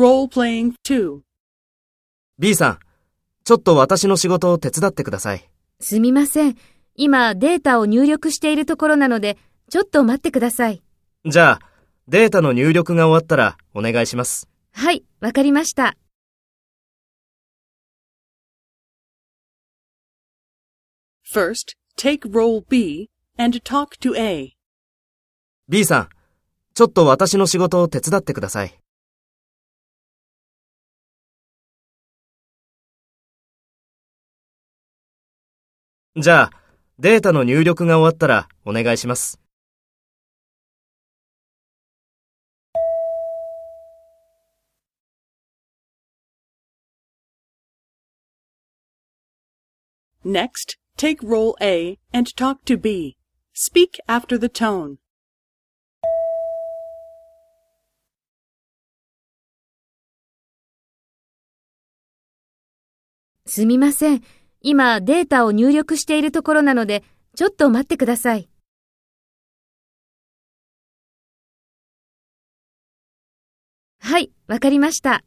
Role-playing 2. B さん、ちょっと私の仕事を手伝ってください。すみません。今データを入力しているところなので、ちょっと待ってください。じゃあ、データの入力が終わったらお願いします。はい、わかりました。First, take role B and talk to A. B さん、ちょっと私の仕事を手伝ってください。じゃあ、データの入力が終わったらお願いします。Next, take role A and talk to B. Speak after the tone. すみません。今データを入力しているところなので、ちょっと待ってください。はい、わかりました。